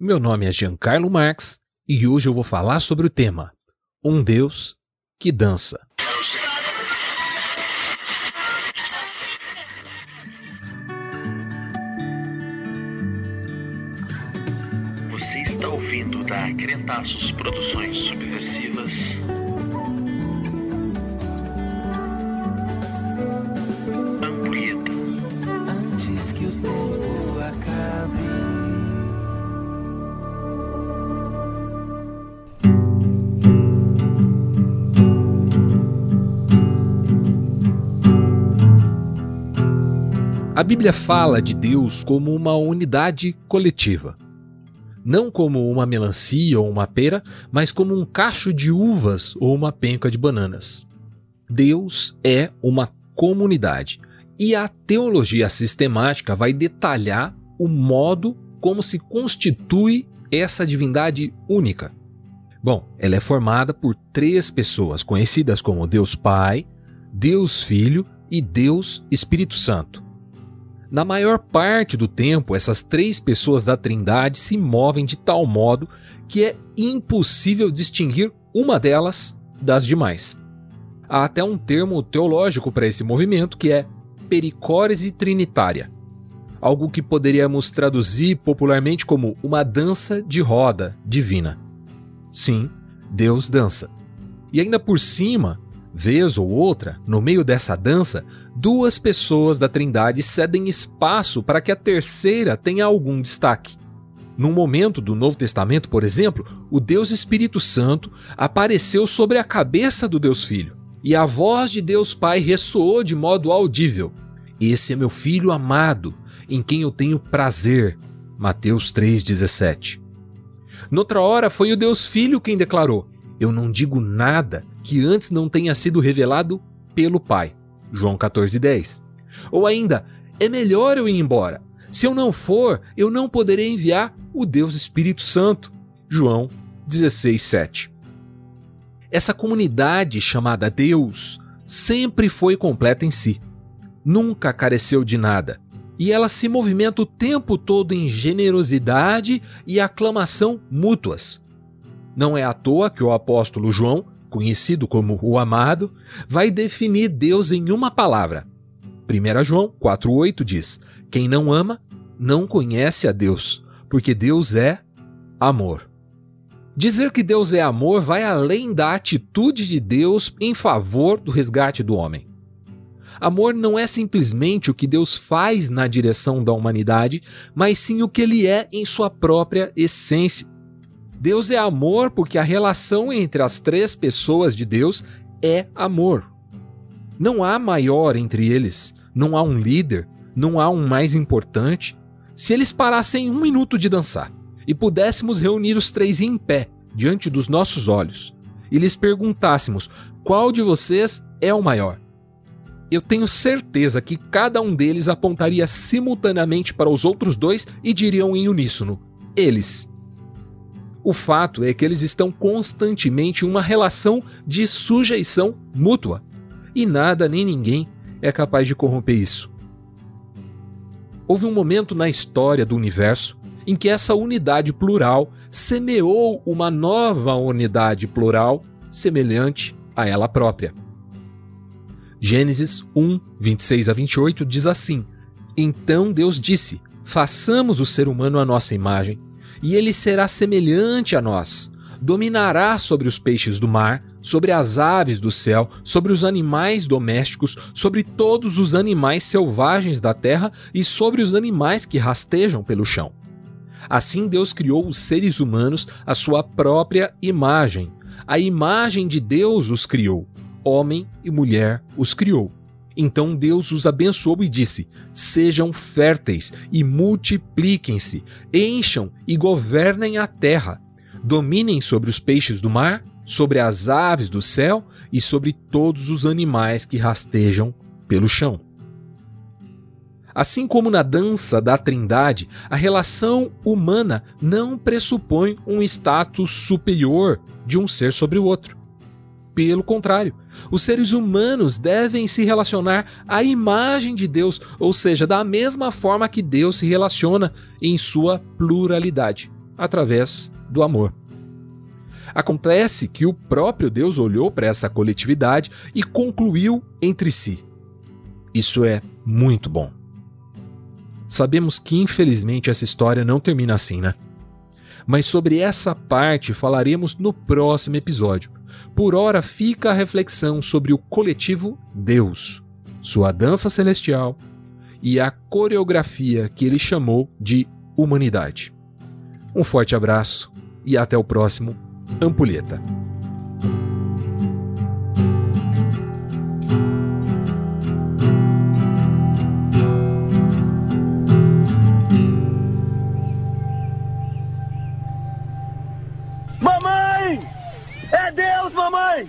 Meu nome é Giancarlo Marx e hoje eu vou falar sobre o tema Um Deus que dança. Você está ouvindo da Crentaços Produções Subversivas. A Bíblia fala de Deus como uma unidade coletiva. Não como uma melancia ou uma pera, mas como um cacho de uvas ou uma penca de bananas. Deus é uma comunidade e a teologia sistemática vai detalhar o modo como se constitui essa divindade única. Bom, ela é formada por três pessoas conhecidas como Deus Pai, Deus Filho e Deus Espírito Santo. Na maior parte do tempo, essas três pessoas da Trindade se movem de tal modo que é impossível distinguir uma delas das demais. Há até um termo teológico para esse movimento que é pericórese trinitária, algo que poderíamos traduzir popularmente como uma dança de roda divina. Sim, Deus dança. E ainda por cima, vez ou outra, no meio dessa dança, duas pessoas da Trindade cedem espaço para que a terceira tenha algum destaque. Num momento do Novo Testamento, por exemplo, o Deus Espírito Santo apareceu sobre a cabeça do Deus Filho, e a voz de Deus Pai ressoou de modo audível: Esse é meu filho amado, em quem eu tenho prazer. Mateus 3,17. Noutra hora foi o Deus Filho quem declarou: Eu não digo nada que antes não tenha sido revelado pelo Pai. João 14,10. Ou ainda, é melhor eu ir embora. Se eu não for, eu não poderei enviar o Deus Espírito Santo. João 16,7. Essa comunidade chamada Deus sempre foi completa em si. Nunca careceu de nada. E ela se movimenta o tempo todo em generosidade e aclamação mútuas. Não é à toa que o apóstolo João conhecido como o amado, vai definir Deus em uma palavra. 1 João 4,8 diz: Quem não ama, não conhece a Deus, porque Deus é amor. Dizer que Deus é amor vai além da atitude de Deus em favor do resgate do homem. Amor não é simplesmente o que Deus faz na direção da humanidade, mas sim o que ele é em sua própria essência. Deus é amor porque a relação entre as três pessoas de Deus é amor. Não há maior entre eles, não há um líder, não há um mais importante. Se eles parassem um minuto de dançar e pudéssemos reunir os três em pé diante dos nossos olhos e lhes perguntássemos qual de vocês é o maior, eu tenho certeza que cada um deles apontaria simultaneamente para os outros dois e diriam em uníssono: eles. O fato é que eles estão constantemente em uma relação de sujeição mútua. E nada nem ninguém é capaz de corromper isso. Houve um momento na história do universo em que essa unidade plural semeou uma nova unidade plural semelhante a ela própria. Gênesis 1, 26 a 28 diz assim: Então Deus disse: Façamos o ser humano à nossa imagem e ele será semelhante a nós. Dominará sobre os peixes do mar, sobre as aves do céu, sobre os animais domésticos, sobre todos os animais selvagens da terra e sobre os animais que rastejam pelo chão. Assim Deus criou os seres humanos à sua própria imagem. A imagem de Deus os criou. Homem e mulher os criou. Então Deus os abençoou e disse: Sejam férteis e multipliquem-se, encham e governem a terra, dominem sobre os peixes do mar, sobre as aves do céu e sobre todos os animais que rastejam pelo chão. Assim como na dança da Trindade, a relação humana não pressupõe um status superior de um ser sobre o outro. Pelo contrário, os seres humanos devem se relacionar à imagem de Deus, ou seja, da mesma forma que Deus se relaciona em sua pluralidade. através do amor. Acontece que o próprio Deus olhou para essa coletividade e concluiu entre si: Isso é muito bom. Sabemos que infelizmente essa história não termina assim, né? Mas sobre essa parte falaremos no próximo episódio. Por hora fica a reflexão sobre o coletivo Deus, sua dança celestial e a coreografia que ele chamou de humanidade. Um forte abraço e até o próximo Ampulheta. É Deus, mamãe!